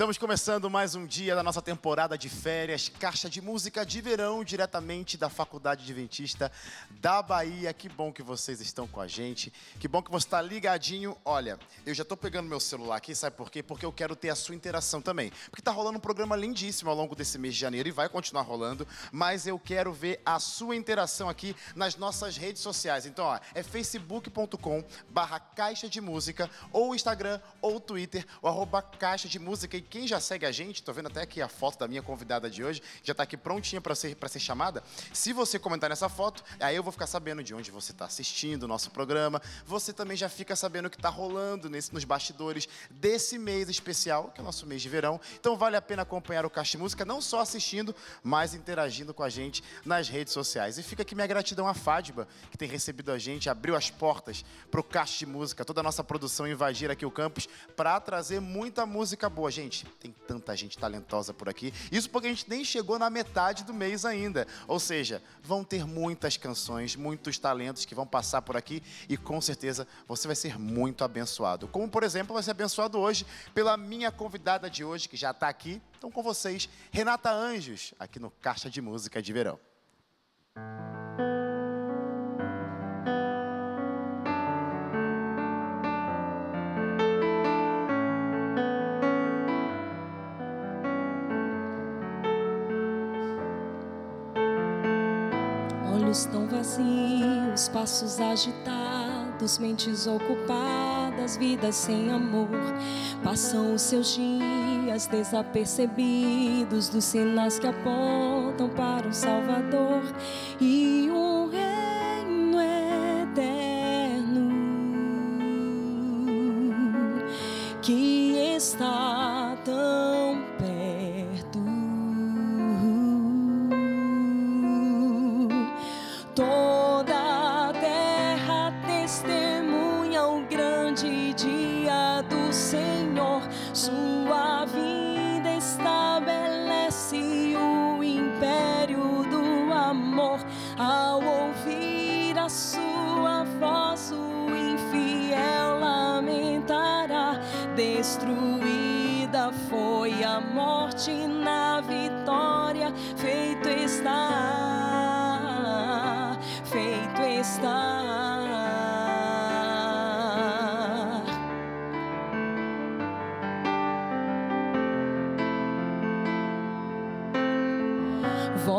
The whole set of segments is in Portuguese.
Estamos começando mais um dia da nossa temporada de férias, caixa de música de verão, diretamente da Faculdade Adventista da Bahia. Que bom que vocês estão com a gente, que bom que você está ligadinho. Olha, eu já estou pegando meu celular aqui, sabe por quê? Porque eu quero ter a sua interação também. Porque está rolando um programa lindíssimo ao longo desse mês de janeiro e vai continuar rolando, mas eu quero ver a sua interação aqui nas nossas redes sociais. Então, ó, é facebook.com barra caixa de música, ou Instagram, ou Twitter, ou arroba caixa de música quem já segue a gente, tô vendo até aqui a foto da minha convidada de hoje, já tá aqui prontinha para ser, ser chamada. Se você comentar nessa foto, aí eu vou ficar sabendo de onde você está assistindo o nosso programa. Você também já fica sabendo o que está rolando nesse, nos bastidores desse mês especial, que é o nosso mês de verão. Então vale a pena acompanhar o Caixa Música, não só assistindo, mas interagindo com a gente nas redes sociais. E fica aqui minha gratidão à Fádiba, que tem recebido a gente, abriu as portas para o Caixa de Música, toda a nossa produção invadir aqui o campus, para trazer muita música boa. Gente, Gente, tem tanta gente talentosa por aqui. Isso porque a gente nem chegou na metade do mês ainda. Ou seja, vão ter muitas canções, muitos talentos que vão passar por aqui e com certeza você vai ser muito abençoado. Como, por exemplo, vai ser abençoado hoje pela minha convidada de hoje, que já está aqui. Então, com vocês, Renata Anjos, aqui no Caixa de Música de Verão. Olhos tão vazios, passos agitados, mentes ocupadas, vidas sem amor. Passam os seus dias desapercebidos dos sinais que apontam para o Salvador e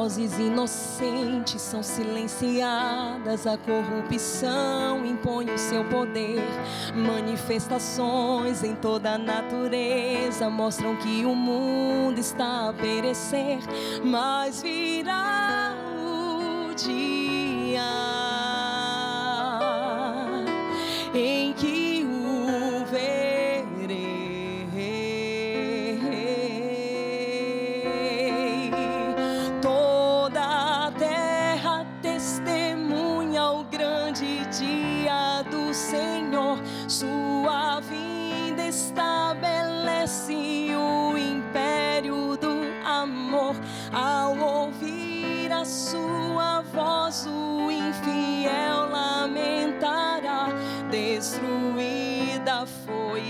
Vozes inocentes são silenciadas, a corrupção impõe o seu poder. Manifestações em toda a natureza mostram que o mundo está a perecer, mas virá o dia em que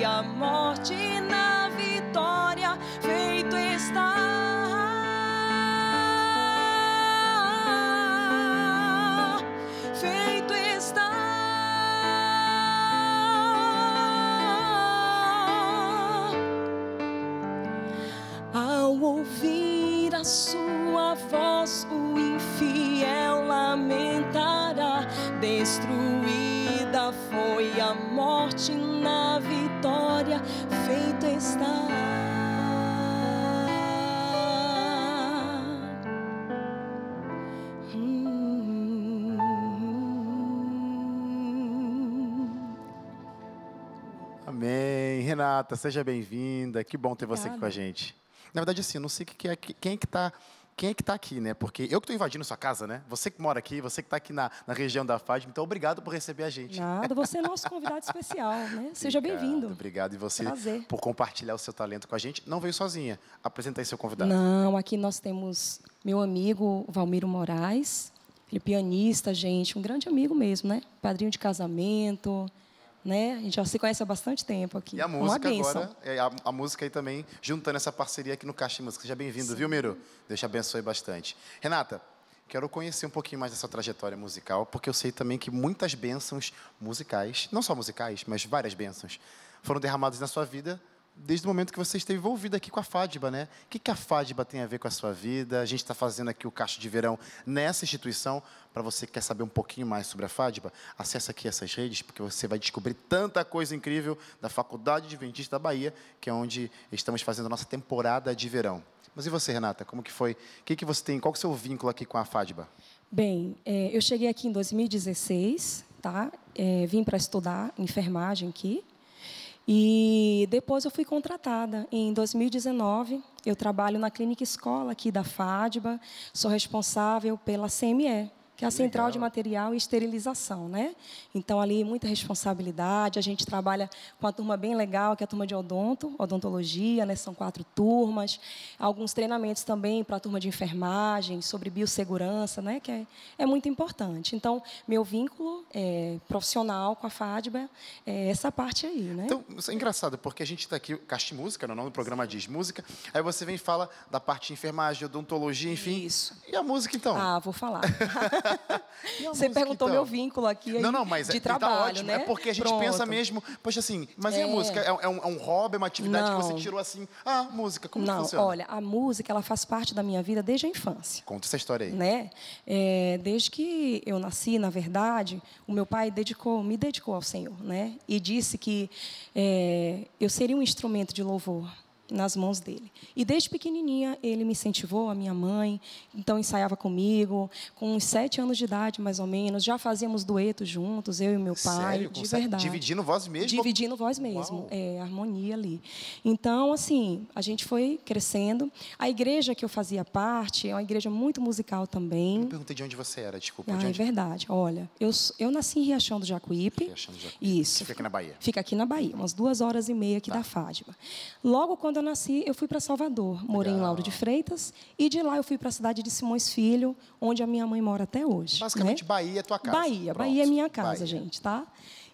a morte na vitória, feito está. Feito está. Ao ouvir a sua voz, o infiel lamentará. Destruída foi a morte feito está. Hum. Amém. Renata, seja bem-vinda. Que bom ter você aqui Obrigada. com a gente. Na verdade, assim, eu não sei que é, quem é que está quem é que tá aqui, né? Porque eu que estou invadindo sua casa, né? Você que mora aqui, você que está aqui na, na região da Fátima, então obrigado por receber a gente. Nada, você é nosso convidado especial, né? Seja bem-vindo. Obrigado. E você Prazer. por compartilhar o seu talento com a gente. Não veio sozinha. Apresenta aí seu convidado. Não, aqui nós temos meu amigo Valmiro Moraes, ele é pianista, gente, um grande amigo mesmo, né? Padrinho de casamento, né? A gente já se conhece há bastante tempo aqui. E a música agora, é, a, a, música aí também, juntando essa parceria aqui no Caixa Música. Seja bem-vindo, viu, Miro? Deus te abençoe bastante. Renata, quero conhecer um pouquinho mais dessa trajetória musical, porque eu sei também que muitas bênçãos musicais, não só musicais, mas várias bênçãos, foram derramadas na sua vida desde o momento que você esteve envolvida aqui com a FADBA, né? O que, que a FADBA tem a ver com a sua vida? A gente está fazendo aqui o Caixa de Verão nessa instituição. Para você que quer saber um pouquinho mais sobre a FADBA, acesse aqui essas redes, porque você vai descobrir tanta coisa incrível da Faculdade Adventista da Bahia, que é onde estamos fazendo a nossa temporada de verão. Mas e você, Renata? Como que foi? O que, que você tem? Qual é o seu vínculo aqui com a FADBA? Bem, é, eu cheguei aqui em 2016, tá? É, vim para estudar enfermagem aqui. E depois eu fui contratada. Em 2019, eu trabalho na clínica escola aqui da FADBA, sou responsável pela CME, que é a Central Legal. de Material e Esterilização, né? Então, ali, muita responsabilidade. A gente trabalha com a turma bem legal, que é a turma de odonto, odontologia, né? São quatro turmas. Alguns treinamentos também para a turma de enfermagem, sobre biossegurança, né? Que é, é muito importante. Então, meu vínculo é, profissional com a FADBA é essa parte aí, né? Então, é engraçado, porque a gente está aqui, Cast Música, no nome do programa diz música, aí você vem e fala da parte de enfermagem, odontologia, enfim. Isso. E a música, então? Ah, vou falar. Você perguntou então? meu vínculo aqui não, não, mas de é, trabalho, tá ótimo. né? É porque a gente Pronto. pensa mesmo, poxa, assim, mas é. e a é. música? É, é, um, é, um, hobby, é uma atividade não. que você tirou assim? Ah, música, como não, funciona? olha, a música, ela faz parte da minha vida desde a infância. Conta essa história aí. Né? É, desde que eu nasci, na verdade, o meu pai dedicou, me dedicou ao Senhor, né? E disse que é, eu seria um instrumento de louvor nas mãos dele. E desde pequenininha ele me incentivou, a minha mãe, então ensaiava comigo, com uns sete anos de idade mais ou menos, já fazíamos duetos juntos, eu e meu pai, Sério? de verdade. Dividindo voz mesmo? Dividindo voz mesmo, é, harmonia ali. Então, assim, a gente foi crescendo. A igreja que eu fazia parte é uma igreja muito musical também. Eu perguntei de onde você era, desculpa. Ah, de é verdade. Olha, eu, eu nasci em Riachão do Jacuípe. Riachão do Jacuípe. Isso. Fica aqui na Bahia. Fica aqui na Bahia, umas duas horas e meia aqui tá. da Fátima. Logo quando eu nasci, eu fui para Salvador. Morei Legal. em Lauro de Freitas. E de lá eu fui para a cidade de Simões Filho, onde a minha mãe mora até hoje. Basicamente, né? Bahia é tua casa. Bahia. Pronto. Bahia é minha casa, Bahia. gente, tá?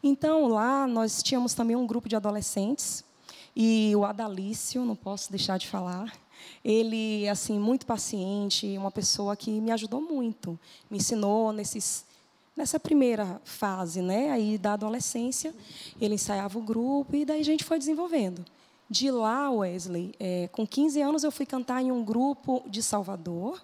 Então, lá nós tínhamos também um grupo de adolescentes. E o Adalício, não posso deixar de falar, ele, assim, muito paciente, uma pessoa que me ajudou muito. Me ensinou nesses nessa primeira fase, né, aí da adolescência, ele ensaiava o grupo e daí a gente foi desenvolvendo. De lá, Wesley, é, com 15 anos eu fui cantar em um grupo de Salvador.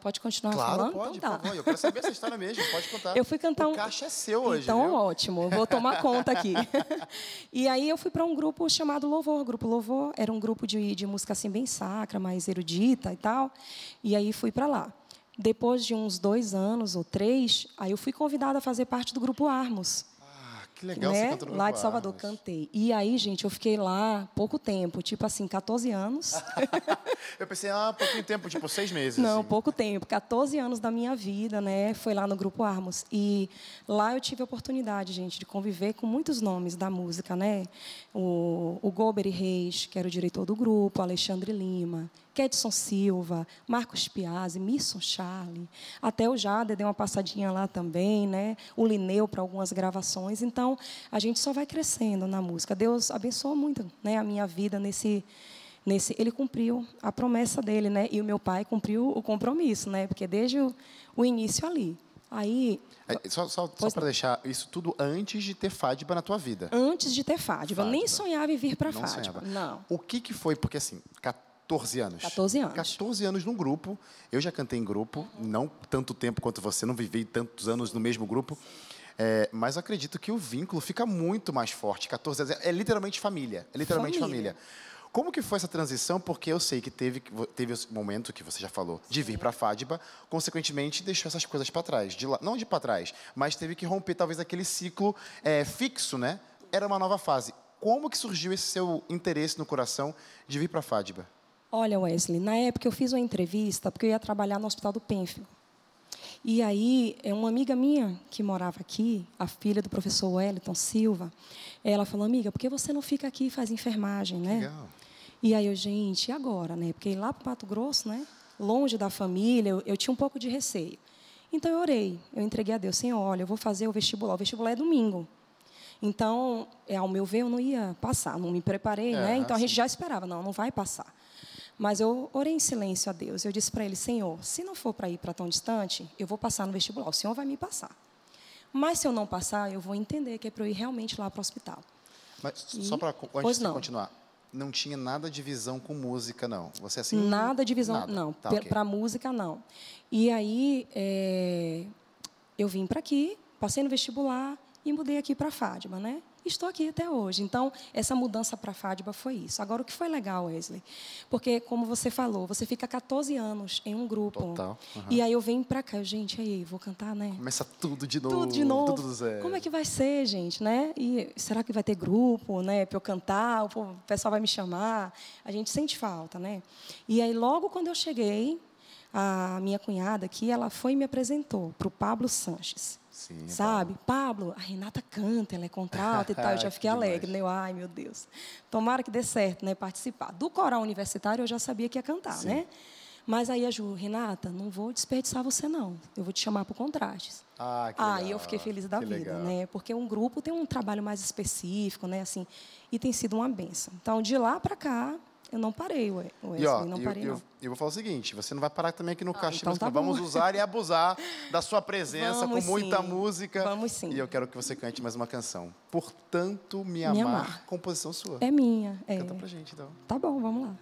Pode continuar claro, falando? Pode, então, tá. por favor. Eu quero saber essa história mesmo, pode contar. Eu fui cantar o um... caixa é seu hoje, Então, viu? ótimo, vou tomar conta aqui. e aí eu fui para um grupo chamado Louvor. O grupo Louvor era um grupo de, de música assim bem sacra, mais erudita e tal. E aí fui para lá. Depois de uns dois anos ou três, aí eu fui convidada a fazer parte do grupo Armos. Que legal, né? você cantou no Lá de Salvador, cantei. E aí, gente, eu fiquei lá pouco tempo, tipo assim, 14 anos. eu pensei, ah, pouquinho tempo, tipo seis meses. Não, assim. pouco tempo, 14 anos da minha vida, né? Foi lá no Grupo Armos. E lá eu tive a oportunidade, gente, de conviver com muitos nomes da música, né? O, o Gober Reis, que era o diretor do grupo, Alexandre Lima, Kedson Silva, Marcos Piazzi, Misson Charlie, até o Jader deu uma passadinha lá também, né? O Lineu para algumas gravações. Então, a gente só vai crescendo na música. Deus abençoou muito, né, a minha vida nesse nesse ele cumpriu a promessa dele, né? E o meu pai cumpriu o compromisso, né? Porque desde o, o início ali. Aí é, só, só, só para deixar isso tudo antes de ter Fádiba na tua vida. Antes de ter Fádiba, nem sonhava em vir para Fádiba. Sonhava. Não. O que que foi? Porque assim, 14 anos. 14 anos. 14 anos num grupo. Eu já cantei em grupo, não tanto tempo quanto você, não vivi tantos anos no mesmo grupo. É, mas acredito que o vínculo fica muito mais forte. 14 anos é, é literalmente família. É literalmente família. família. Como que foi essa transição? Porque eu sei que teve, teve esse momento que você já falou de vir para a Fádiba, consequentemente deixou essas coisas para trás. De lá, não de para trás, mas teve que romper talvez aquele ciclo é, fixo, né? Era uma nova fase. Como que surgiu esse seu interesse no coração de vir para a Fádiba? Olha, Wesley, na época eu fiz uma entrevista porque eu ia trabalhar no Hospital do Penfield. E aí, é uma amiga minha que morava aqui, a filha do professor Wellington Silva, ela falou: "Amiga, por que você não fica aqui e faz enfermagem, né?" Legal. E aí eu, gente, e agora, né? Porque lá para Pato Grosso, né? Longe da família, eu, eu, tinha um pouco de receio. Então eu orei, eu entreguei a Deus, Senhor, olha, eu vou fazer o vestibular. O vestibular é domingo. Então, é, ao meu ver, eu não ia passar, não me preparei, É, né? Então a gente já esperava, não, não vai passar. Mas eu orei em silêncio a Deus. Eu disse para ele, Senhor, se não for para ir para tão distante, eu vou passar no vestibular. O Senhor vai me passar. Mas se eu não passar, eu vou entender que é para eu ir realmente lá para o hospital. Mas E- só para antes de continuar, não tinha nada de visão com música, não. Você assim. Nada de visão, nada. não. Tá. Para música, não. E aí, é, eu vim para aqui, passei no vestibular e mudei aqui para Fátima, né? Estou aqui até hoje. Então, essa mudança para Fátima foi isso. Agora, o que foi legal, Wesley? Porque, como você falou, você fica 14 anos em um grupo. Total, aham. E aí eu venho para cá, gente, aí, vou cantar, né? Começa tudo de novo. tudo de novo. Tudo do zero. Como é que vai ser, gente, né? E será que vai ter grupo, né, para eu cantar? O pessoal vai me chamar? A gente sente falta, né? E aí logo quando eu cheguei, a minha cunhada aqui, ela foi e me apresentou para o Pablo Sanches. Sim, Sabe? Pablo, a Renata canta, ela é contrata e tal. Eu já Que fiquei alegre, né? Eu, ai, meu Deus. Tomara que dê certo, né? Participar. Do coral universitário eu já sabia que ia cantar, Sim. né? Mas aí a Ju, Renata, não vou desperdiçar você, não. Eu vou te chamar para o contrastes. Ah, que legal. e eu fiquei feliz da Que vida, legal. né? Porque um grupo tem um trabalho mais específico, né? Assim, e tem sido uma benção. Então, de lá para cá, eu não parei, We- Wesley, E ó, não eu, parei, eu, não. eu vou falar o seguinte: você não vai parar também aqui no Caixa então tá. Vamos usar e abusar da sua presença Vamos com muita sim. música. Vamos sim. E eu quero que você cante mais uma canção. Portanto, me amar. Me amar. Composição sua. É minha. É. Canta pra gente, então. Tá bom, vamos lá.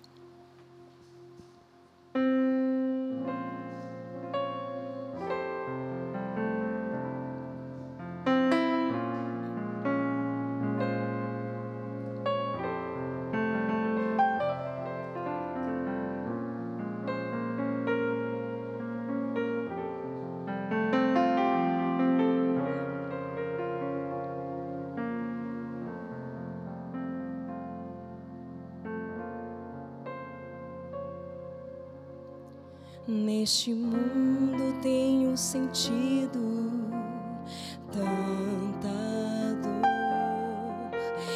Neste mundo tenho sentido tanta dor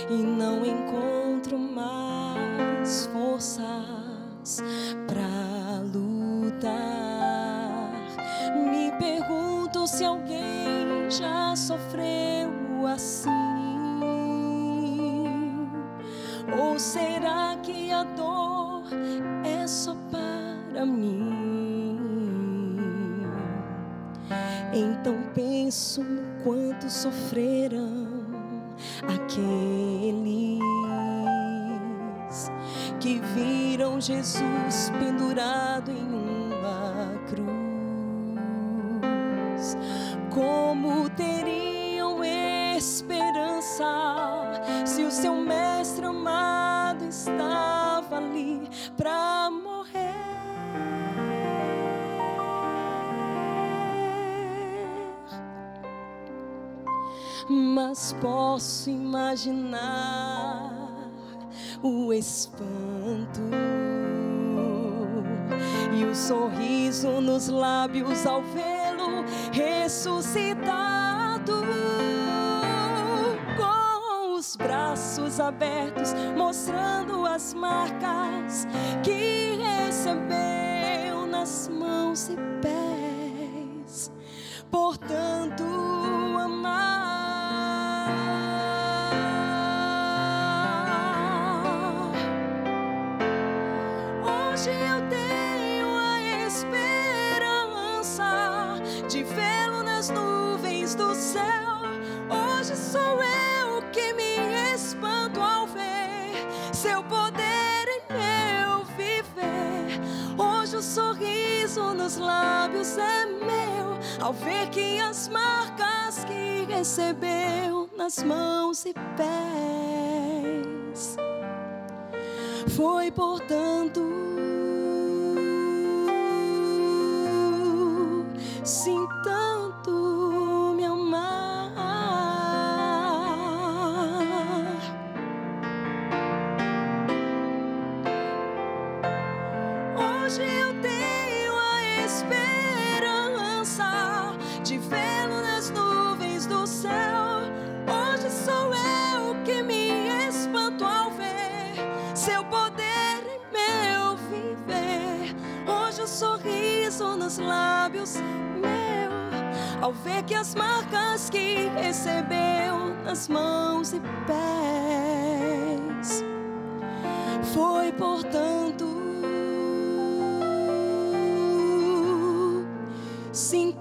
e não encontro mais forças para lutar. Me pergunto se alguém já sofreu assim. Ou será que a dor é só para mim? Então penso no quanto sofreram aqueles que viram Jesus pendurado em uma cruz. Como teriam Mas posso imaginar o espanto e o sorriso nos lábios ao vê-lo ressuscitado. Com os braços abertos, mostrando as marcas que recebeu nas mãos e pés. Portanto, nos lábios é meu ao ver que as marcas que recebeu nas mãos e pés foi portanto sim as marcas que recebeu nas mãos e pés. Foi portanto sim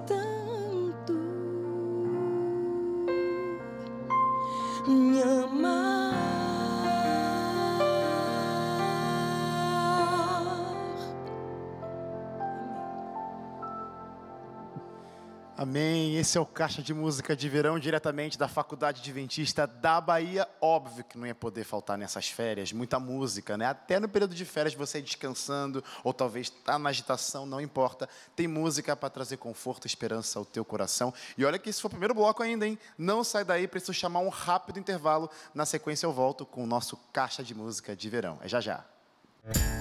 Amém. Esse é o Caixa de Música de Verão, diretamente da Faculdade Adventista da Bahia. Óbvio que não ia poder faltar nessas férias, muita música, né? Até no período de férias, você descansando, ou talvez está na agitação, não importa. Tem música para trazer conforto esperança ao teu coração. E olha que isso foi o primeiro bloco ainda, hein? Não sai daí, preciso chamar um rápido intervalo. Na sequência, eu volto com o nosso Caixa de Música de Verão. É já já.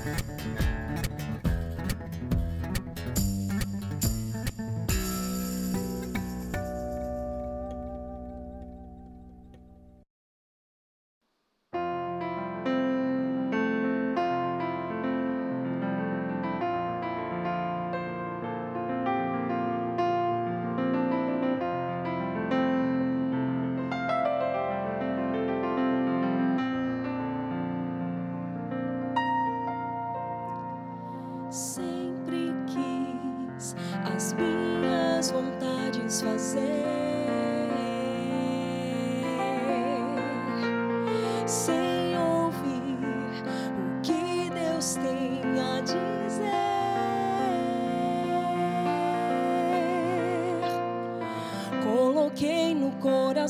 Sempre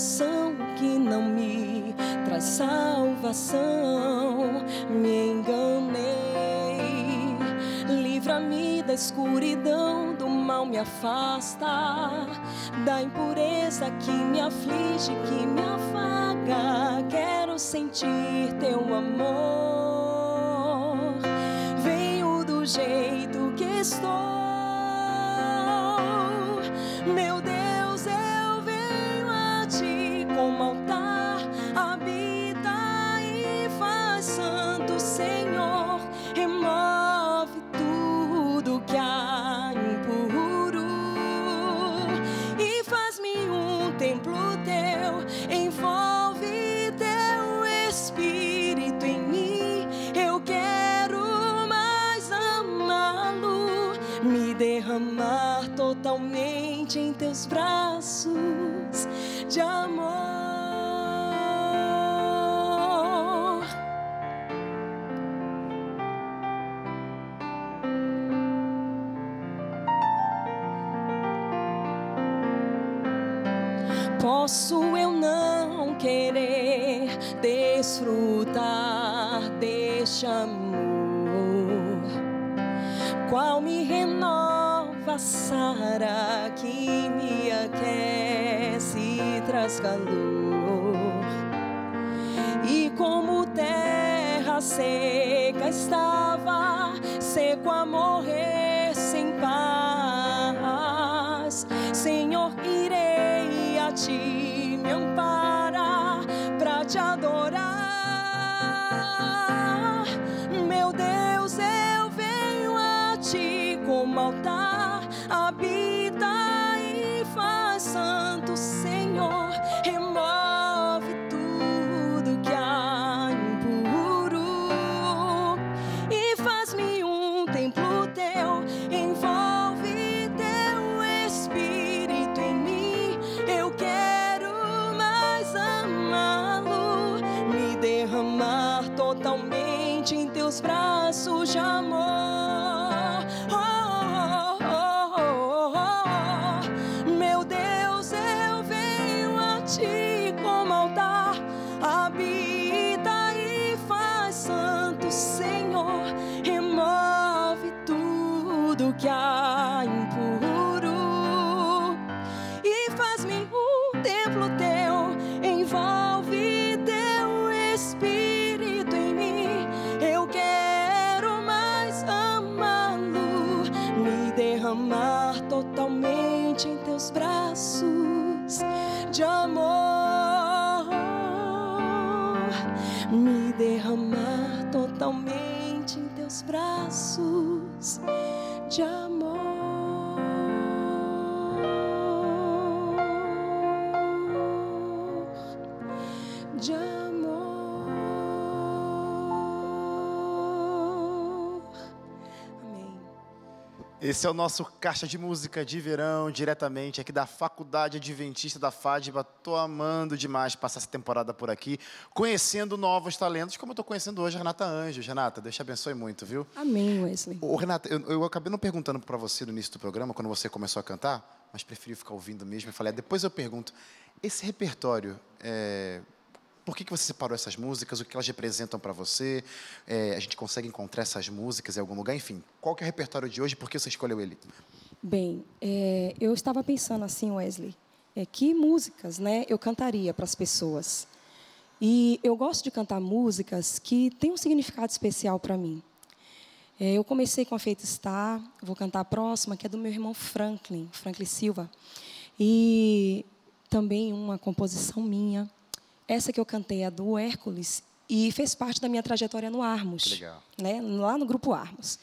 coração que não me traz salvação, me enganei. Livra-me da escuridão, do mal me afasta, da impureza que me aflige, que me afaga. Quero sentir teu amor. Venho do jeito que estou. Meu Deus, templo teu. Envolve teu espírito em mim. Eu quero mais amá-lo, me derramar totalmente em teus braços de amor. Amor, qual me renova, Sara, que me aquece e traz calor, braços de amor. Oh, braços de amor. Esse é o nosso caixa de música de verão, diretamente aqui da Faculdade Adventista da FADBA. Tô amando demais passar essa temporada por aqui, conhecendo novos talentos, como eu tô conhecendo hoje a Renata Anjos. Renata, Deus te abençoe muito, viu? Amém, Wesley. Ô, Renata, eu, eu acabei não perguntando para você no início do programa, quando você começou a cantar, mas preferi ficar ouvindo mesmo. Eu falei, ah, depois eu pergunto, esse repertório, é, por que, que você separou essas músicas? O que elas representam para você? É, a gente consegue encontrar essas músicas em algum lugar? Enfim, qual que é o repertório de hoje? Por que você escolheu ele? Bem, é, eu estava pensando assim, Wesley, é, que músicas né, eu cantaria para as pessoas. E eu gosto de cantar músicas que têm um significado especial para mim. É, eu comecei com a Feita Star, vou cantar a próxima, que é do meu irmão Franklin, Franklin Silva. E também uma composição minha. Essa que eu cantei é do Hércules e fez parte da minha trajetória no Armos. legal. Né, lá no grupo Armos.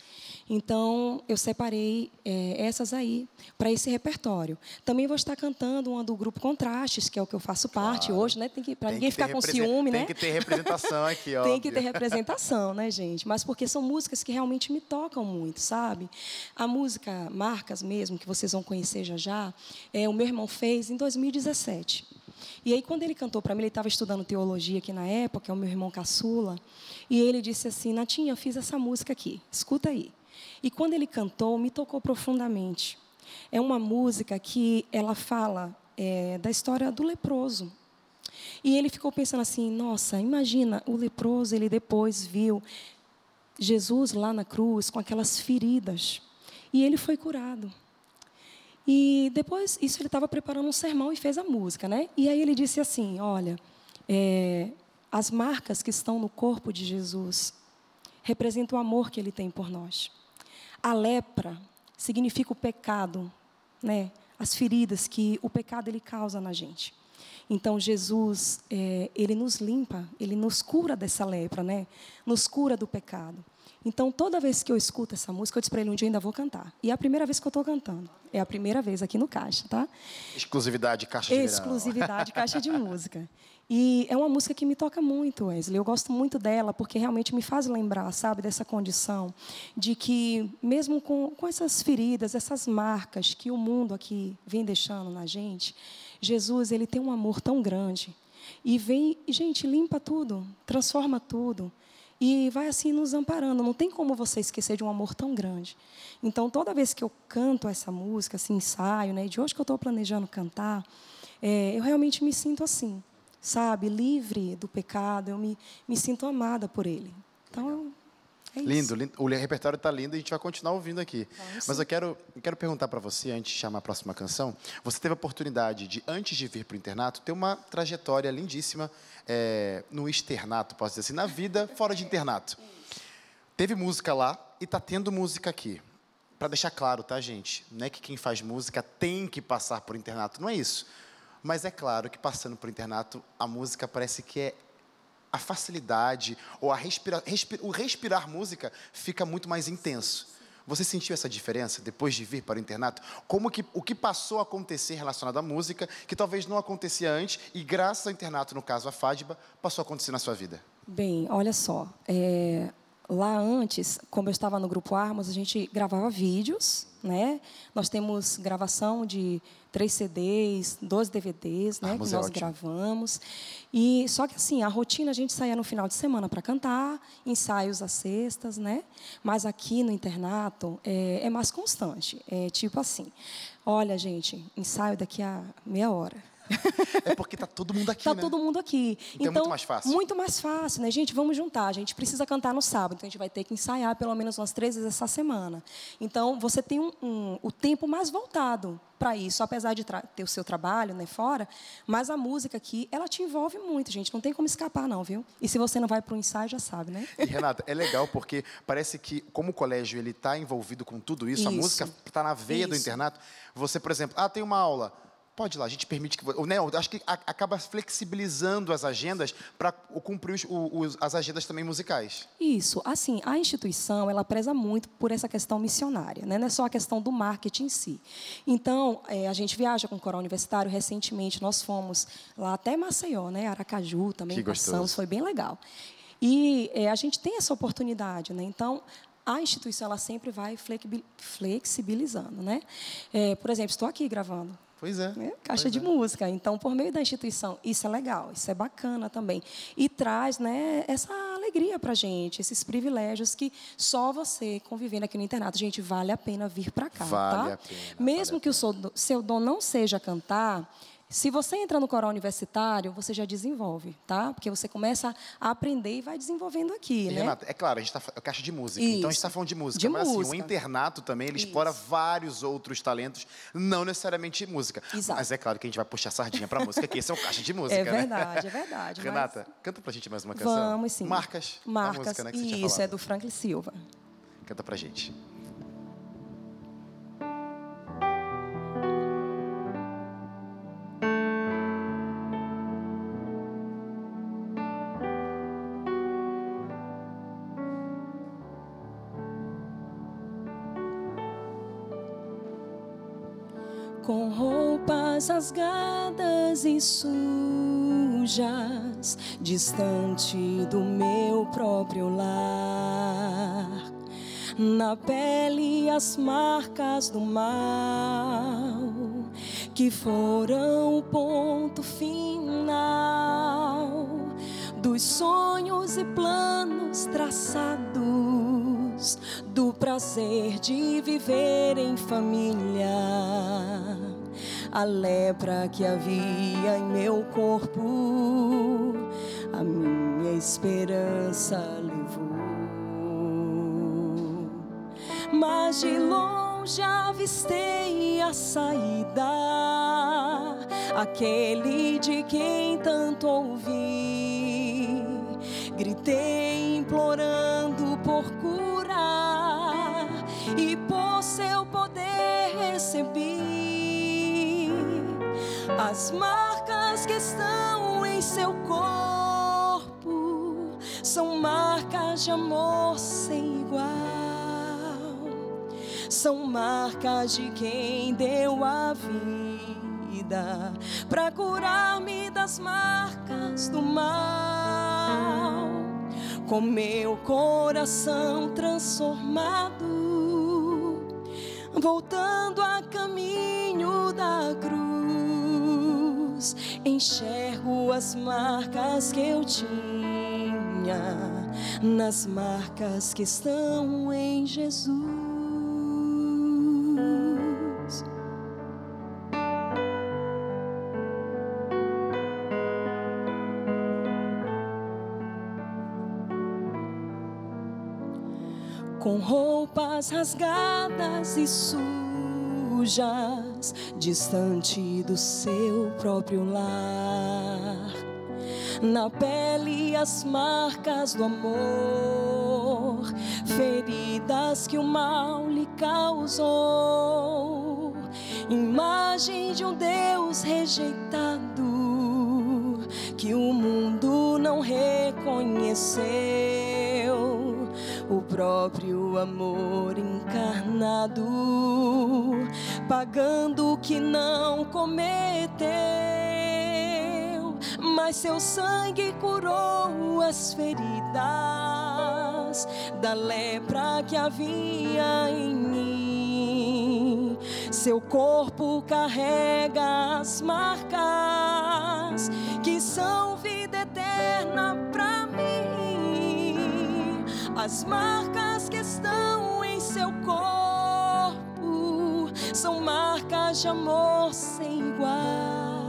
Então, eu separei é, essas aí para esse repertório. Também vou estar cantando uma do grupo Contrastes, que é o que eu faço parte Claro. hoje, né? Tem que para Tem ninguém que ficar com ciúme, Tem né? que ter representação aqui, ó. Tem que ter representação, né, gente? Mas porque são músicas que realmente me tocam muito, sabe? A música Marcas mesmo, que vocês vão conhecer já já, é, o meu irmão fez em 2017. E aí, quando ele cantou para mim, ele estava estudando teologia aqui na época, é o meu irmão caçula, e ele disse assim, Natinha, fiz essa música aqui, escuta aí. E quando ele cantou, me tocou profundamente. É uma música que ela fala é, da história do leproso, e ele ficou pensando assim: nossa, imagina, o leproso, ele depois viu Jesus lá na cruz com aquelas feridas. E ele foi curado. E depois, isso ele estava preparando um sermão e fez a música, né? E aí ele disse assim: olha, é, as marcas que estão no corpo de Jesus representam o amor que ele tem por nós. A lepra significa o pecado, né? As feridas que o pecado ele causa na gente. Então Jesus, é, ele nos limpa, ele nos cura dessa lepra, né? Nos cura do pecado. Então toda vez que eu escuto essa música, eu disse para ele um dia eu ainda vou cantar. E é a primeira vez que eu estou cantando. É a primeira vez aqui no Caixa, tá? Exclusividade, caixa de. Exclusividade, caixa de música. E é uma música que me toca muito, Wesley. Eu gosto muito dela porque realmente me faz lembrar, sabe, dessa condição de que, mesmo com, com essas feridas, essas marcas que o mundo aqui vem deixando na gente, Jesus, ele tem um amor tão grande. E vem, gente, limpa tudo, transforma tudo. E vai assim nos amparando. Não tem como você esquecer de um amor tão grande. Então, toda vez que eu canto essa música, esse ensaio, né, de hoje que eu estou planejando cantar, é, eu realmente me sinto assim, sabe? Livre do pecado, eu me, me sinto amada por Ele. Então, é. Lindo, lindo. O repertório está lindo e a gente vai continuar ouvindo aqui. Vamos Mas eu quero, eu quero perguntar para você, antes de chamar a próxima canção, você teve a oportunidade de, antes de vir para o internato, ter uma trajetória lindíssima é, no externato, posso dizer assim, na vida fora de internato. Teve música lá e está tendo música aqui. Para deixar claro, tá, gente? Não é que quem faz música tem que passar por internato, não é isso. Mas é claro que passando por internato, a música parece que é a facilidade ou a respira, respi- o respirar música fica muito mais intenso. Você sentiu essa diferença depois de vir para o internato? Como que o que passou a acontecer relacionado à música que talvez não acontecia antes e graças ao internato, no caso a FADBA, passou a acontecer na sua vida? Bem, olha só. é, lá antes, como eu estava no Grupo Armos, a gente gravava vídeos, né? Nós temos gravação de três CDs, 12 DVDs, né? Armos que é nós ótimo. gravamos. E só que assim, a rotina a gente saía no final de semana para cantar, ensaios às sextas, né? Mas aqui no internato é, é mais constante. É tipo assim, olha, gente, ensaio daqui a meia hora. É porque tá todo mundo aqui, Tá né? todo mundo aqui. Então é muito mais fácil. Muito mais fácil, né? Gente, vamos juntar. A gente precisa cantar no sábado, então a gente vai ter que ensaiar pelo menos umas três vezes essa semana. Então, você tem um, um- o tempo mais voltado para isso, apesar de ter o seu trabalho né, fora, mas a música aqui, ela te envolve muito, gente. Não tem como escapar, não, viu? E se você não vai para o ensaio, já sabe, né? E, Renata, é legal porque parece que, como o colégio ele está envolvido com tudo isso, a Isso. música está na veia do Isso. internato. Você, por exemplo, ah, tem uma aula. Pode ir lá, a gente permite que. Né, eu acho que acaba flexibilizando as agendas para cumprir os, os, as agendas também musicais. Isso. Assim, a instituição, ela preza muito por essa questão missionária, né? não é só a questão do marketing em si. Então, é, a gente viaja com o coral universitário. Recentemente, nós fomos lá até Maceió, né? Aracaju também que passamos, gostoso. foi bem legal. E é, a gente tem essa oportunidade, né? Então, a instituição ela sempre vai flexibilizando, né? É, por exemplo, estou aqui gravando. Pois é. Né? Caixa pois de é. música. Então, por meio da instituição, isso é legal, isso é bacana também. E traz né, essa alegria para a gente, esses privilégios que só você convivendo aqui no internato. Gente, vale a pena vir para cá. Vale tá? a pena, Mesmo vale que o seu, seu dom não seja cantar, se você entra no coral universitário, você já desenvolve, tá? Porque você começa a aprender e vai desenvolvendo aqui, E, né? Renata, é claro, a gente está é caixa de música, então a gente está Isso. falando de música, De mas assim, o música. internato também ele Isso. explora vários outros talentos, não necessariamente música. Exato. Mas é claro que a gente vai puxar a sardinha para música, que esse é o caixa de música, É né? verdade, é verdade. mas- Renata, canta pra gente mais uma canção. Vamos sim. Marcas. Marcas. música, né, Isso, é do Franklin Silva. Canta pra gente. Rasgadas e sujas, distante do meu próprio lar. Na pele as marcas do mal, que foram o ponto final dos sonhos e planos traçados, do prazer de viver em família. A lepra que havia em meu corpo, a minha esperança levou. Mas de longe avistei a saída, aquele de quem tanto ouvi. Gritei implorando por curar, e por seu poder recebi as marcas que estão em seu corpo. São marcas de amor sem igual são marcas de quem deu a vida para curar-me das marcas do mal. Com meu coração transformado, voltando a caminho da cruz, enxergo as marcas que eu tinha nas marcas que estão em Jesus. Com roupas rasgadas e sujas, distante do seu próprio lar. Na pele as marcas do amor, feridas que o mal lhe causou, imagem de um Deus rejeitado que o mundo não reconheceu, o próprio amor encarnado, pagando o que não cometeu mas seu sangue curou as feridas da lepra que havia em mim. Seu corpo carrega as marcas que são vida eterna para mim. As marcas que estão em seu corpo são marcas de amor sem igual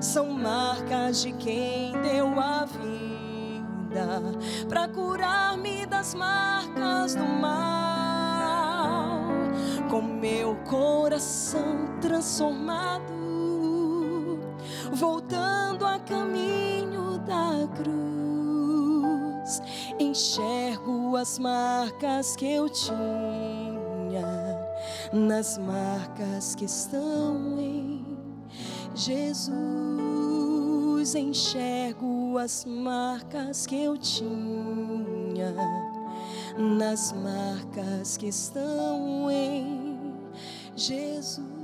são marcas de quem deu a vida para curar-me das marcas do mal. Com meu coração transformado, voltando a caminho da cruz, enxergo as marcas que eu tinha nas marcas que estão em Jesus, enxergo as marcas que eu tinha, nas marcas que estão em Jesus.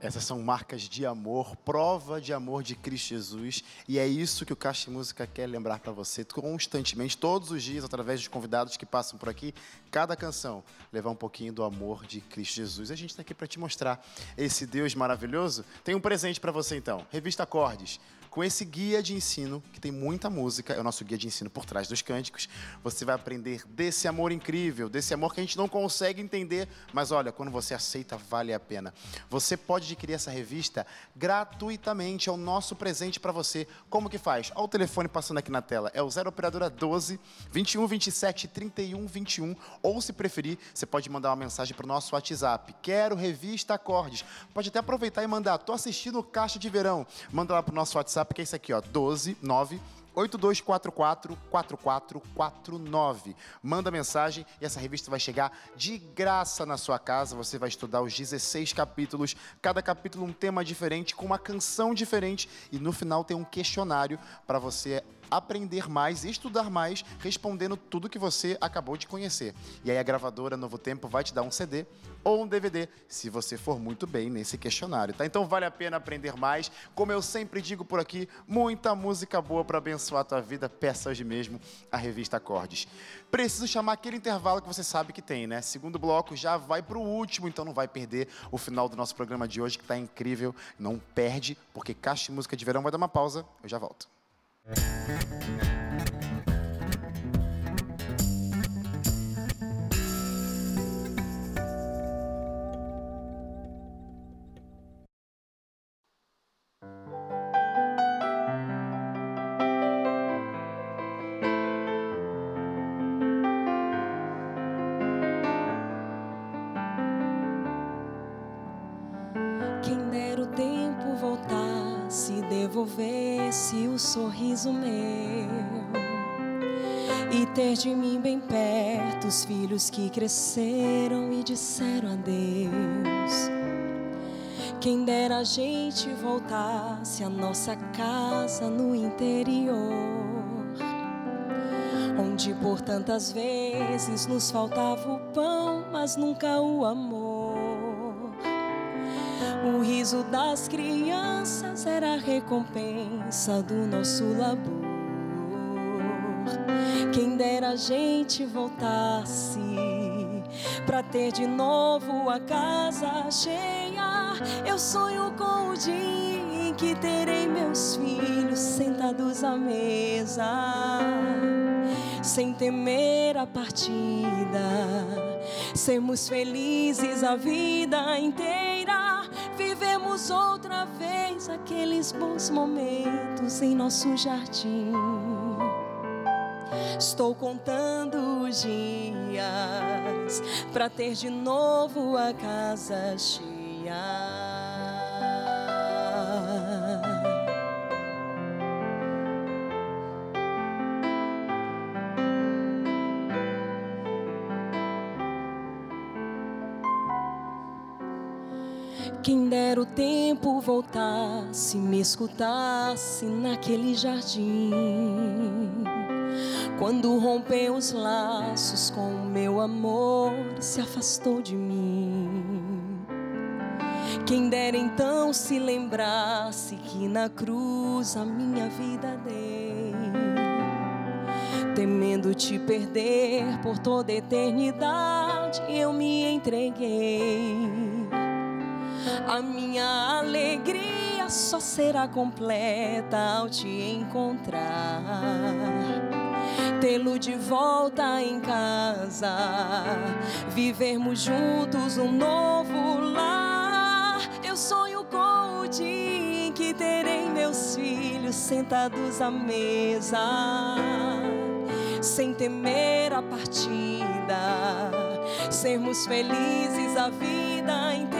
Essas são marcas de amor, prova de amor de Cristo Jesus. E é isso que o Caixa Música quer lembrar para você constantemente, todos os dias, através dos convidados que passam por aqui. Cada canção levar um pouquinho do amor de Cristo Jesus. A gente está aqui para te mostrar esse Deus maravilhoso. Tem um presente para você então. Revista Acordes com esse guia de ensino, que tem muita música, é o nosso guia de ensino por trás dos cânticos, você vai aprender desse amor incrível, desse amor que a gente não consegue entender, mas olha, quando você aceita, vale a pena. Você pode adquirir essa revista gratuitamente, é o nosso presente para você. Como que faz? Olha o telefone passando aqui na tela, é o 0 operadora 12 21 27 31 21, ou se preferir, você pode mandar uma mensagem para o nosso WhatsApp. Quero revista Acordes. Pode até aproveitar e mandar, tô assistindo Caixa de Verão. Manda lá para o nosso WhatsApp WhatsApp, que é isso aqui, ó, 12 9 8244 4449. Manda mensagem e essa revista vai chegar de graça na sua casa. Você vai estudar os 16 capítulos, cada capítulo um tema diferente, com uma canção diferente e no final tem um questionário para você aprender mais, estudar mais, respondendo tudo que você acabou de conhecer. E aí a gravadora Novo Tempo vai te dar um CD ou um DVD, se você for muito bem nesse questionário, tá? Então vale a pena aprender mais. Como eu sempre digo por aqui, muita música boa para abençoar a tua vida. Peça hoje mesmo a revista Acordes. Preciso chamar aquele intervalo que você sabe que tem, né? Segundo bloco já vai para o último, então não vai perder o final do nosso programa de hoje, que está incrível. Não perde, porque Caixa de Música de Verão vai dar uma pausa. Eu já volto. Sorriso meu e ter de mim bem perto os filhos que cresceram e disseram adeus. Quem dera a gente voltasse à nossa casa no interior, onde por tantas vezes nos faltava o pão, mas nunca o amor. O riso das crianças era a recompensa do nosso labor. Quem dera a gente voltasse para ter de novo a casa cheia. Eu sonho com o dia em que terei meus filhos sentados à mesa, sem temer a partida. Sermos felizes a vida inteira vivemos outra vez aqueles bons momentos em nosso jardim. Estou contando os dias para ter de novo a casa cheia. Quem dera o tempo voltasse, me escutasse naquele jardim. Quando rompeu os laços com o meu amor, se afastou de mim. Quem dera então se lembrasse que na cruz a minha vida dei. Temendo te perder por toda eternidade, eu me entreguei a minha alegria só será completa ao te encontrar. Tê-lo de volta em casa, vivermos juntos um novo lar. Eu sonho com o dia em que terei meus filhos sentados à mesa, sem temer a partida, sermos felizes a vida inteira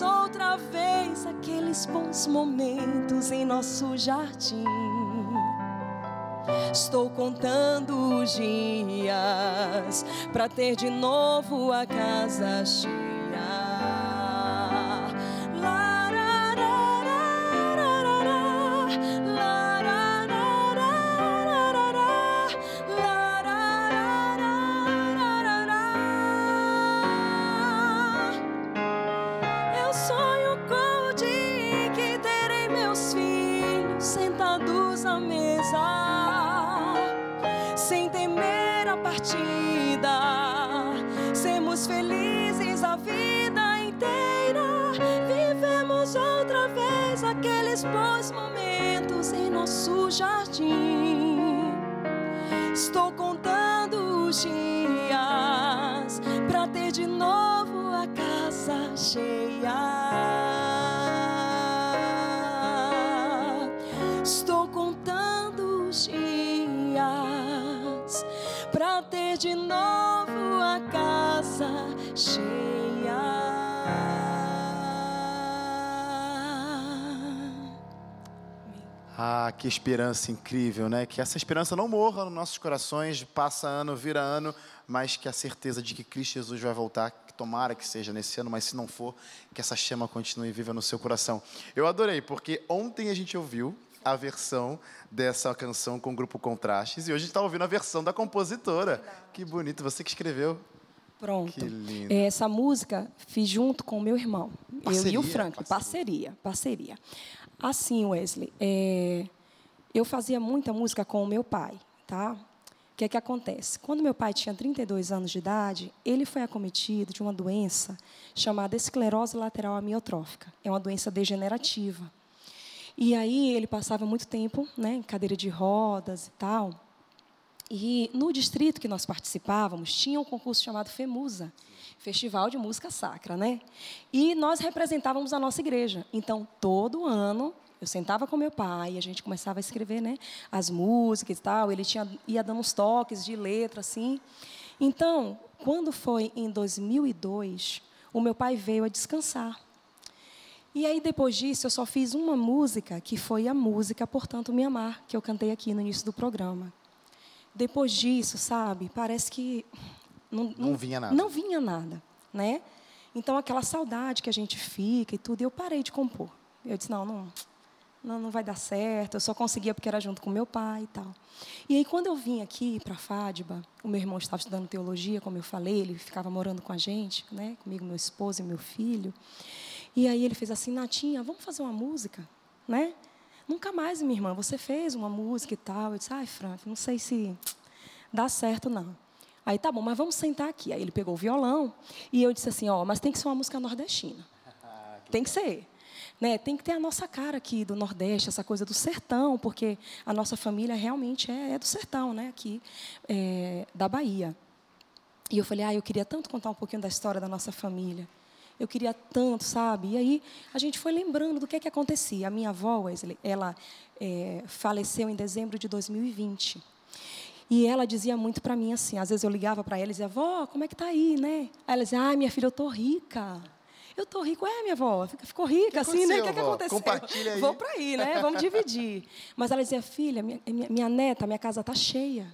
outra vez aqueles bons momentos em nosso jardim. Estou contando os dias para ter de novo a casa cheia. Partida. Sermos felizes a vida inteira. Vivemos outra vez aqueles bons momentos em nosso jardim. Estou contando os dias para ter de novo a casa cheia. Ah, que esperança incrível, né? Que essa esperança não morra nos nossos corações, passa ano, vira ano, mas que a certeza de que Cristo Jesus vai voltar, que tomara que seja nesse ano, mas se não for, que essa chama continue viva no seu coração. Eu adorei, porque ontem a gente ouviu a versão dessa canção com o grupo Contrastes e hoje a gente está ouvindo a versão da compositora. Que bonito, você que escreveu. Pronto. Que lindo. Essa música fiz junto com o meu irmão. eu e Parceria, o Franklin. parceria. Parceria, parceria. Assim, Wesley, é, eu fazia muita música com o meu pai, tá? O que é que acontece? Quando meu pai tinha 32 anos de idade, ele foi acometido de uma doença chamada esclerose lateral amiotrófica. É uma doença degenerativa. E aí ele passava muito tempo né, em cadeira de rodas e tal. E no distrito que nós participávamos, tinha um concurso chamado FEMUSA, Festival de Música Sacra, né? E nós representávamos a nossa igreja. Então, todo ano, eu sentava com meu pai a gente começava a escrever, né, as músicas e tal. Ele tinha ia dando uns toques de letra assim. Então, quando foi em 2002, o meu pai veio a descansar. E aí, depois disso, eu só fiz uma música, que foi a música Portanto Me Amar, que eu cantei aqui no início do programa. Depois disso, sabe, parece que. Não, Não vinha nada. Não vinha nada, né? Então, aquela saudade que a gente fica e tudo, eu parei de compor. Eu disse: não, não, não, não vai dar certo. Eu só conseguia porque era junto com meu pai e tal. E aí, quando eu vim aqui para Fádiba, o meu irmão estava estudando teologia, como eu falei, ele ficava morando com a gente, né? Comigo, meu esposo e meu filho. E aí ele fez assim, Natinha, vamos fazer uma música, né? Nunca mais, minha irmã, você fez uma música e tal. Eu disse, ai, Frank, não sei se dá certo, não. Aí, tá bom, mas vamos sentar aqui. Aí ele pegou o violão e eu disse assim, ó, mas tem que ser uma música nordestina. Tem que ser. Né? Tem que ter a nossa cara aqui do Nordeste, essa coisa do sertão, porque a nossa família realmente é, é do sertão, né? aqui é, da Bahia. E eu falei, ah, eu queria tanto contar um pouquinho da história da nossa família. Eu queria tanto, sabe? E aí a gente foi lembrando do que é que acontecia. A minha avó, Wesley, ela é, faleceu em dezembro de 2020. E ela dizia muito para mim assim, às vezes eu ligava para ela e dizia, avó, como é que tá aí, né? Aí ela dizia, ai, minha filha, eu tô rica. Eu tô rica, é, minha avó, ficou rica assim, né? O que, é que aconteceu? Compartilha aí. Vamos para aí, né? Vamos dividir. Mas ela dizia, filha, minha, minha, minha neta, minha casa tá cheia.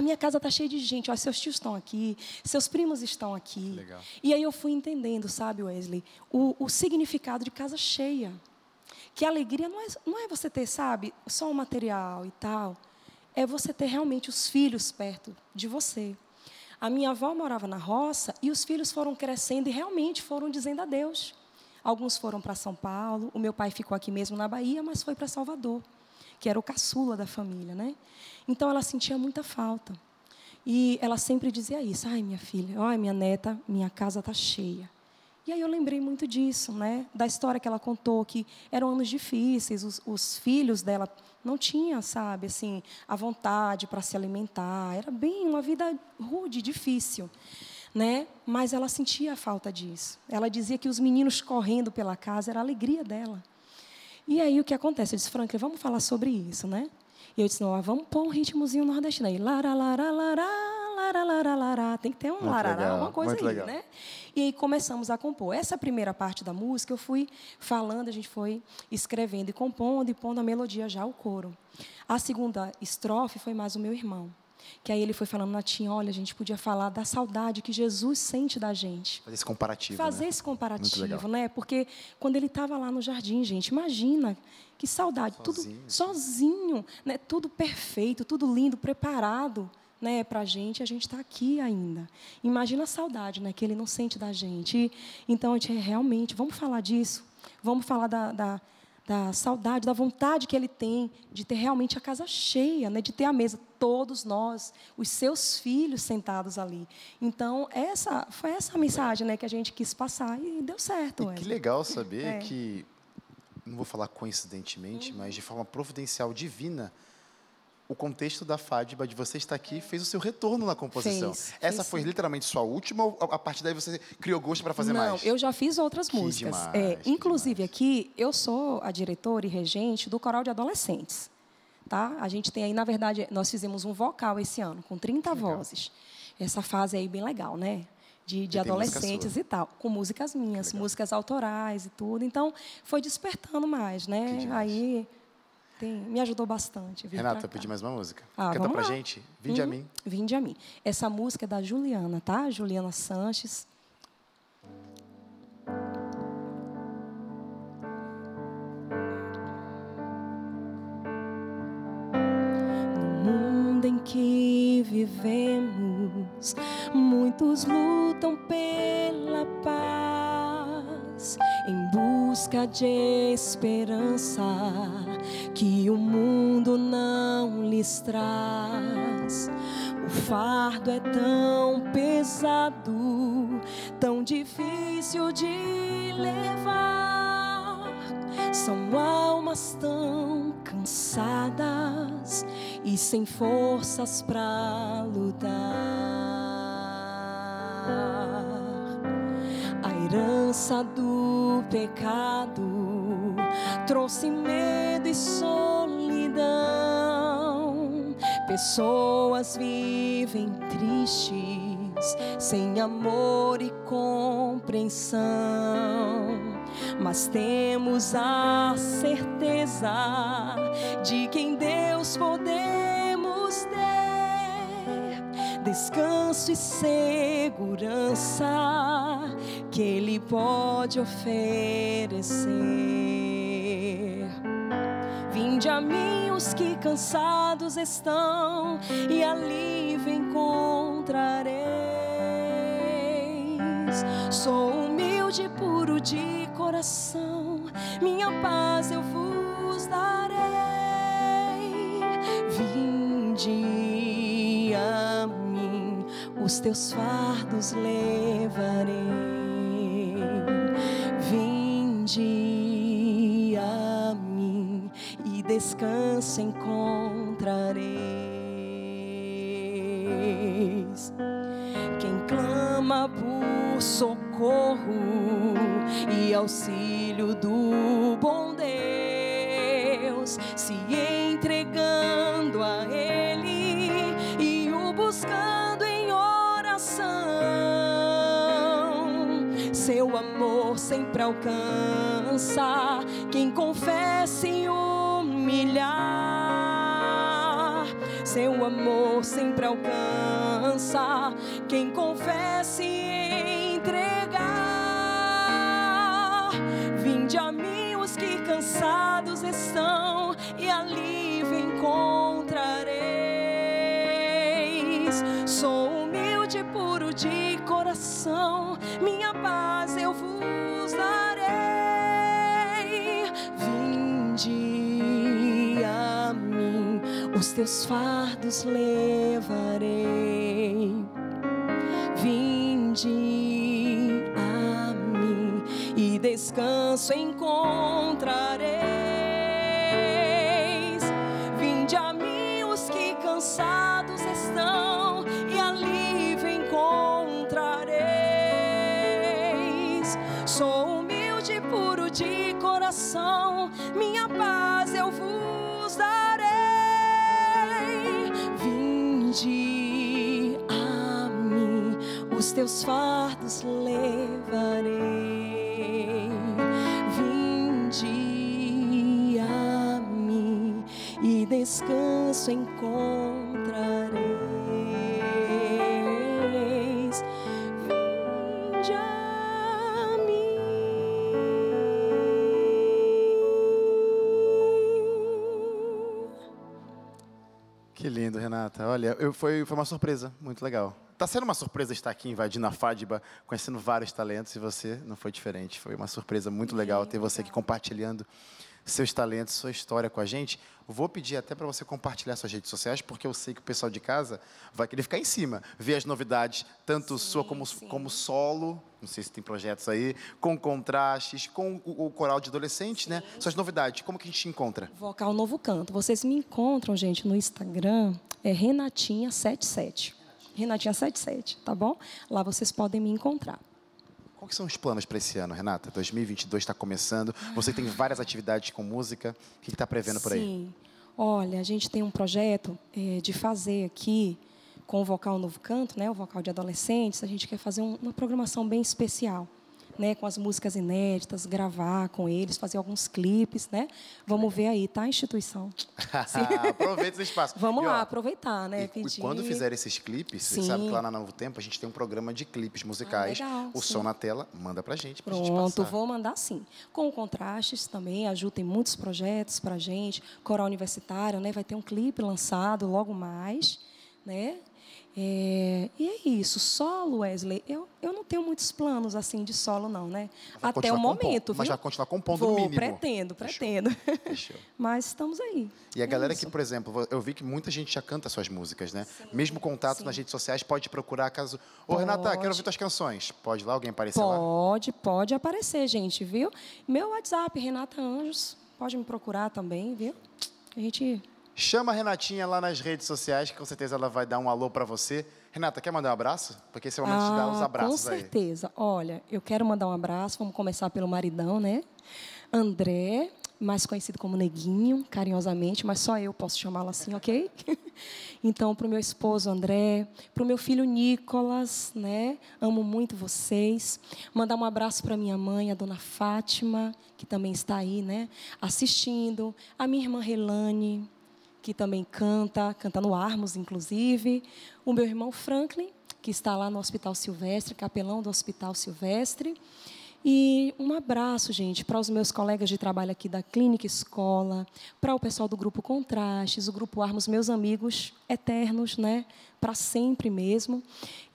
A minha casa está cheia de gente. Olha, seus tios estão aqui, seus primos estão aqui. Legal. E aí eu fui entendendo, sabe, Wesley, o, o significado de casa cheia. Que alegria não é, não é você ter, sabe, só o material e tal. É você ter realmente os filhos perto de você. A minha avó morava na roça e os filhos foram crescendo e realmente foram dizendo adeus. Alguns foram para São Paulo, o meu pai ficou aqui mesmo na Bahia, mas foi para Salvador, que era o caçula da família, né? Então ela sentia muita falta. E ela sempre dizia isso: "Ai, minha filha, ai, minha neta, minha casa está cheia". E aí eu lembrei muito disso, né? Da história que ela contou que eram anos difíceis, os, os filhos dela não tinham, sabe, assim, a vontade para se alimentar. Era bem uma vida rude, difícil, né? Mas ela sentia a falta disso. Ela dizia que os meninos correndo pela casa era a alegria dela. E aí o que acontece? Eu disse, Franklin, vamos falar sobre isso, né? E eu disse, não, vamos pôr um ritmozinho nordestino aí. Lara, lara, lara, lararararará. Tem que ter um Muito larará, legal, uma coisa aí, legal. né? E aí começamos a compor. Essa primeira parte da música eu fui falando, a gente foi escrevendo e compondo e pondo a melodia já o coro. A segunda estrofe foi mais o meu irmão. Que aí ele foi falando, Natinha, olha, a gente podia falar da saudade que Jesus sente da gente Fazer esse comparativo. fazer né? esse comparativo, né? Porque quando ele estava lá no jardim, gente, imagina que saudade, Sozinho, tudo assim. sozinho, né? Tudo perfeito, tudo lindo, preparado, né? Para a gente, a gente está aqui ainda. Imagina a saudade, né? Que ele não sente da gente. E, então a gente realmente, vamos falar disso, vamos falar da, da da saudade, da vontade que ele tem de ter realmente a casa cheia, né? de ter a mesa, todos nós, os seus filhos sentados ali. Então, essa foi essa a mensagem né, que a gente quis passar e deu certo. E que legal saber É. que, não vou falar coincidentemente, mas de forma providencial, divina, o contexto da Fádiba, de você estar aqui, fez o seu retorno na composição. Fez, Essa fez foi sim. literalmente sua última ou a partir daí você criou gosto para fazer Não, mais? eu já fiz outras Que músicas. demais, É, inclusive aqui, eu sou a diretora e regente do coral de adolescentes. Tá? A gente tem aí, na verdade, nós fizemos um vocal esse ano, com 30 legal. vozes. Essa fase aí bem legal, né? De, de adolescentes e tal, com músicas minhas, músicas autorais e tudo. Então, foi despertando mais, né? demais. Aí tem- me ajudou bastante. Renata, eu pedi mais uma música. Ah, Canta pra lá. gente. Vinde a Uhum. mim. Vinde a mim. Essa música é da Juliana, tá? Juliana Sanches. No mundo em que vivemos, muitos lutam pela em busca de esperança que o mundo não lhes traz. O fardo é tão pesado, tão difícil de levar. São almas tão cansadas e sem forças para lutar. A herança do pecado trouxe medo e solidão. Pessoas vivem tristes, sem amor e compreensão. Mas temos a certeza de que em Deus podemos ter descanso e segurança que Ele pode oferecer. Vinde a mim os que cansados estão e alívio encontrareis. Sou humilde e puro de coração, minha paz eu vos darei. Vinde os teus fardos levarei. Vinde a mim e descanso encontrareis. Quem clama por socorro e auxílio do bom Deus, se amor sempre alcança quem confessa e humilhar. Seu amor sempre alcança quem confessa e entregar. Vinde a mim os que cansados estão e alívio encontrareis. Sou humilde e puro de coração, teus fardos levarei. Vinde a mim e descanso encontrareis. Vinde a mim os que cansados estão e alívio encontrareis. Sou humilde e puro de coração, minha paz Vinde a mim, os teus fardos levarei. Vinde a mim e descanso encontro. Que lindo, Renata. Olha, eu, foi, foi uma surpresa, muito legal. Tá sendo uma surpresa estar aqui invadindo a Fadiba, conhecendo vários talentos, e você não foi diferente. Foi uma surpresa muito legal ter você aqui compartilhando seus talentos, sua história com a gente. Vou pedir até para você compartilhar suas redes sociais, porque eu sei que o pessoal de casa vai querer ficar em cima, ver as novidades, tanto Sim, sua como, sim. como solo, não sei se tem projetos aí, com contrastes, com o, o coral de adolescentes, né? Suas novidades, como que a gente te encontra? Vocal Novo Canto. Vocês me encontram, gente, no Instagram, é Renatinha77. Renatinha77, tá bom? Lá vocês podem me encontrar. Quais são os planos para esse ano, Renata? 2022 está começando. Você tem várias atividades com música. O que está prevendo por aí? Sim. Olha, a gente tem um projeto eh, de fazer aqui, com o Vocal Novo Canto, né, o vocal de adolescentes, a gente quer fazer um- uma programação bem especial. Né, com as músicas inéditas, gravar com eles, fazer alguns clipes, né? Vamos ver aí, tá, instituição? Aproveita esse espaço. Vamos E, ó, lá, aproveitar, né? E, e pedir. quando fizer esses clipes, você Sim. sabe que lá na Novo Tempo a gente tem um programa de clipes musicais. Ah, legal, o sim. som na tela, manda pra gente. Pra gente Pronto, passar. vou mandar sim. Com contrastes também, a Ju tem muitos projetos para gente. Coral Universitário, né? Vai ter um clipe lançado logo mais, né? É, e é isso, solo, Wesley. Eu, eu não tenho muitos planos assim de solo, não, né? Até o momento, Mas viu? vai continuar compondo Vou, no mínimo. pretendo, pretendo. Fechou. Mas estamos aí. E a É galera isso. que, por exemplo, eu vi que muita gente já canta suas músicas, né? Mesmo contato sim. nas redes sociais, pode procurar caso. Ô, Renata, quero Pode. ouvir tuas canções. Pode lá, alguém aparecer lá? Pode, pode aparecer, gente, viu? Meu WhatsApp, Renata Anjos, pode me procurar também, viu? A gente Chama a Renatinha lá nas redes sociais, que com certeza ela vai dar um alô pra você. Renata, quer mandar um abraço? Porque esse é o momento de dar os Ah, abraços Com aí. certeza. Olha, eu quero mandar um abraço. Vamos começar pelo maridão, né? André, mais conhecido como Neguinho, carinhosamente, mas só eu posso chamá-lo assim, ok? Então, para o meu esposo André, para o meu filho Nicolas, né? Amo muito vocês. Mandar um abraço para minha mãe, a dona Fátima, que também está aí, né? Assistindo. A minha irmã Relane, que também canta, canta no Armos, inclusive. O meu irmão Franklin, que está lá no Hospital Silvestre, capelão do Hospital Silvestre. E um abraço, gente, para os meus colegas de trabalho aqui da Clínica Escola, para o pessoal do Grupo Contrastes, o Grupo Armos, meus amigos eternos, né? Para sempre mesmo.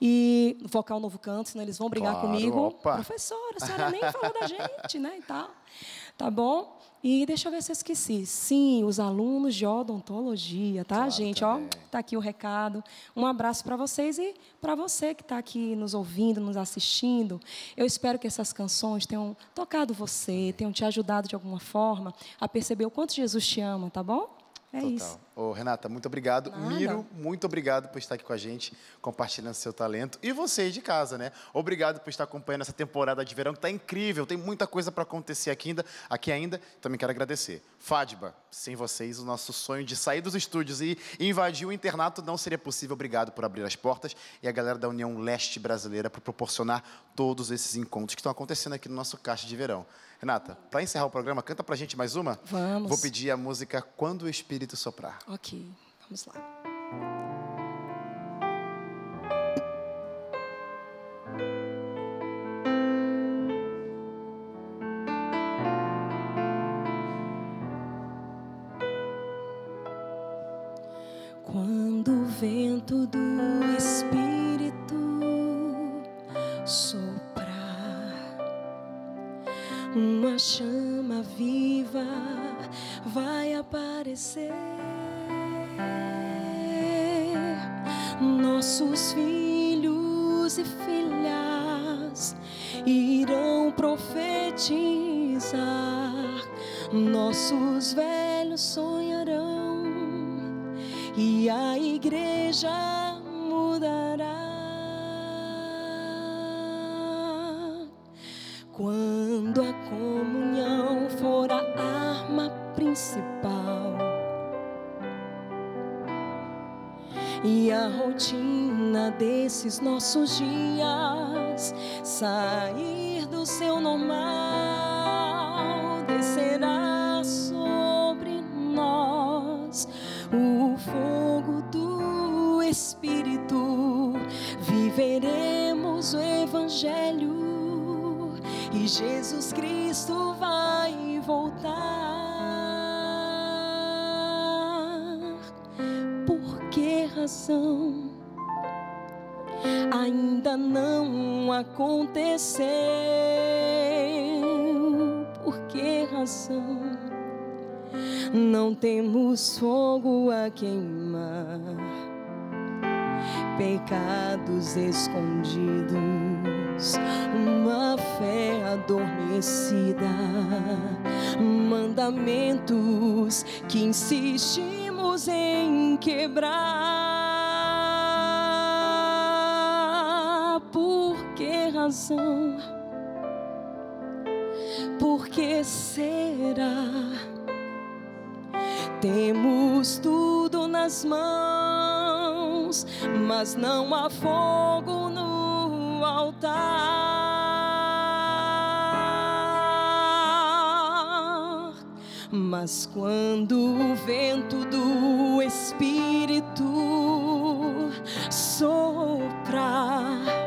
E Vocal Novo Canto, senão eles vão brigar Claro, comigo. opa. Professora, a senhora nem falou da gente, né? E tal. Tá bom? E deixa eu ver se eu esqueci. Sim, os alunos de odontologia, tá, Claro, gente? também. Ó, tá aqui o recado. Um abraço para vocês e para você que está aqui nos ouvindo, nos assistindo. Eu espero que essas canções tenham tocado você, tenham te ajudado de alguma forma a perceber o quanto Jesus te ama, tá bom? É Total. isso. Ô, Renata, muito obrigado. Nada. Miro, muito obrigado por estar aqui com a gente, compartilhando seu talento. E vocês de casa, né? Obrigado por estar acompanhando essa temporada de verão, que está incrível. Tem muita coisa para acontecer aqui ainda. Aqui ainda. Também quero agradecer. Fadba, sem vocês, o nosso sonho de sair dos estúdios e invadir o internato não seria possível. Obrigado por abrir as portas. E a galera da União Leste Brasileira por proporcionar todos esses encontros que estão acontecendo aqui no nosso Caixa de Verão. Renata, para encerrar o programa, canta pra gente mais uma? Vamos. Vou pedir a música Quando o Espírito Soprar. Ok, vamos lá. Nossos dias sair do seu normal, descerá sobre nós o fogo do Espírito. Viveremos o Evangelho e Jesus Cristo vai voltar. razão ainda não aconteceu. Por que razão não temos fogo a queimar? Pecados escondidos, uma fé adormecida, mandamentos que insistimos em quebrar. Razão? Por que será? Temos tudo nas mãos, mas não há fogo no altar. Mas quando o vento do Espírito soprar,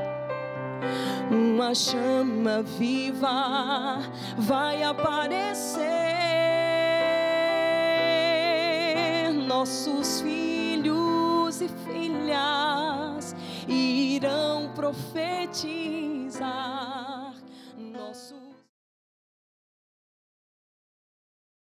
uma chama viva vai aparecer. Nossos filhos e filhas irão profetizar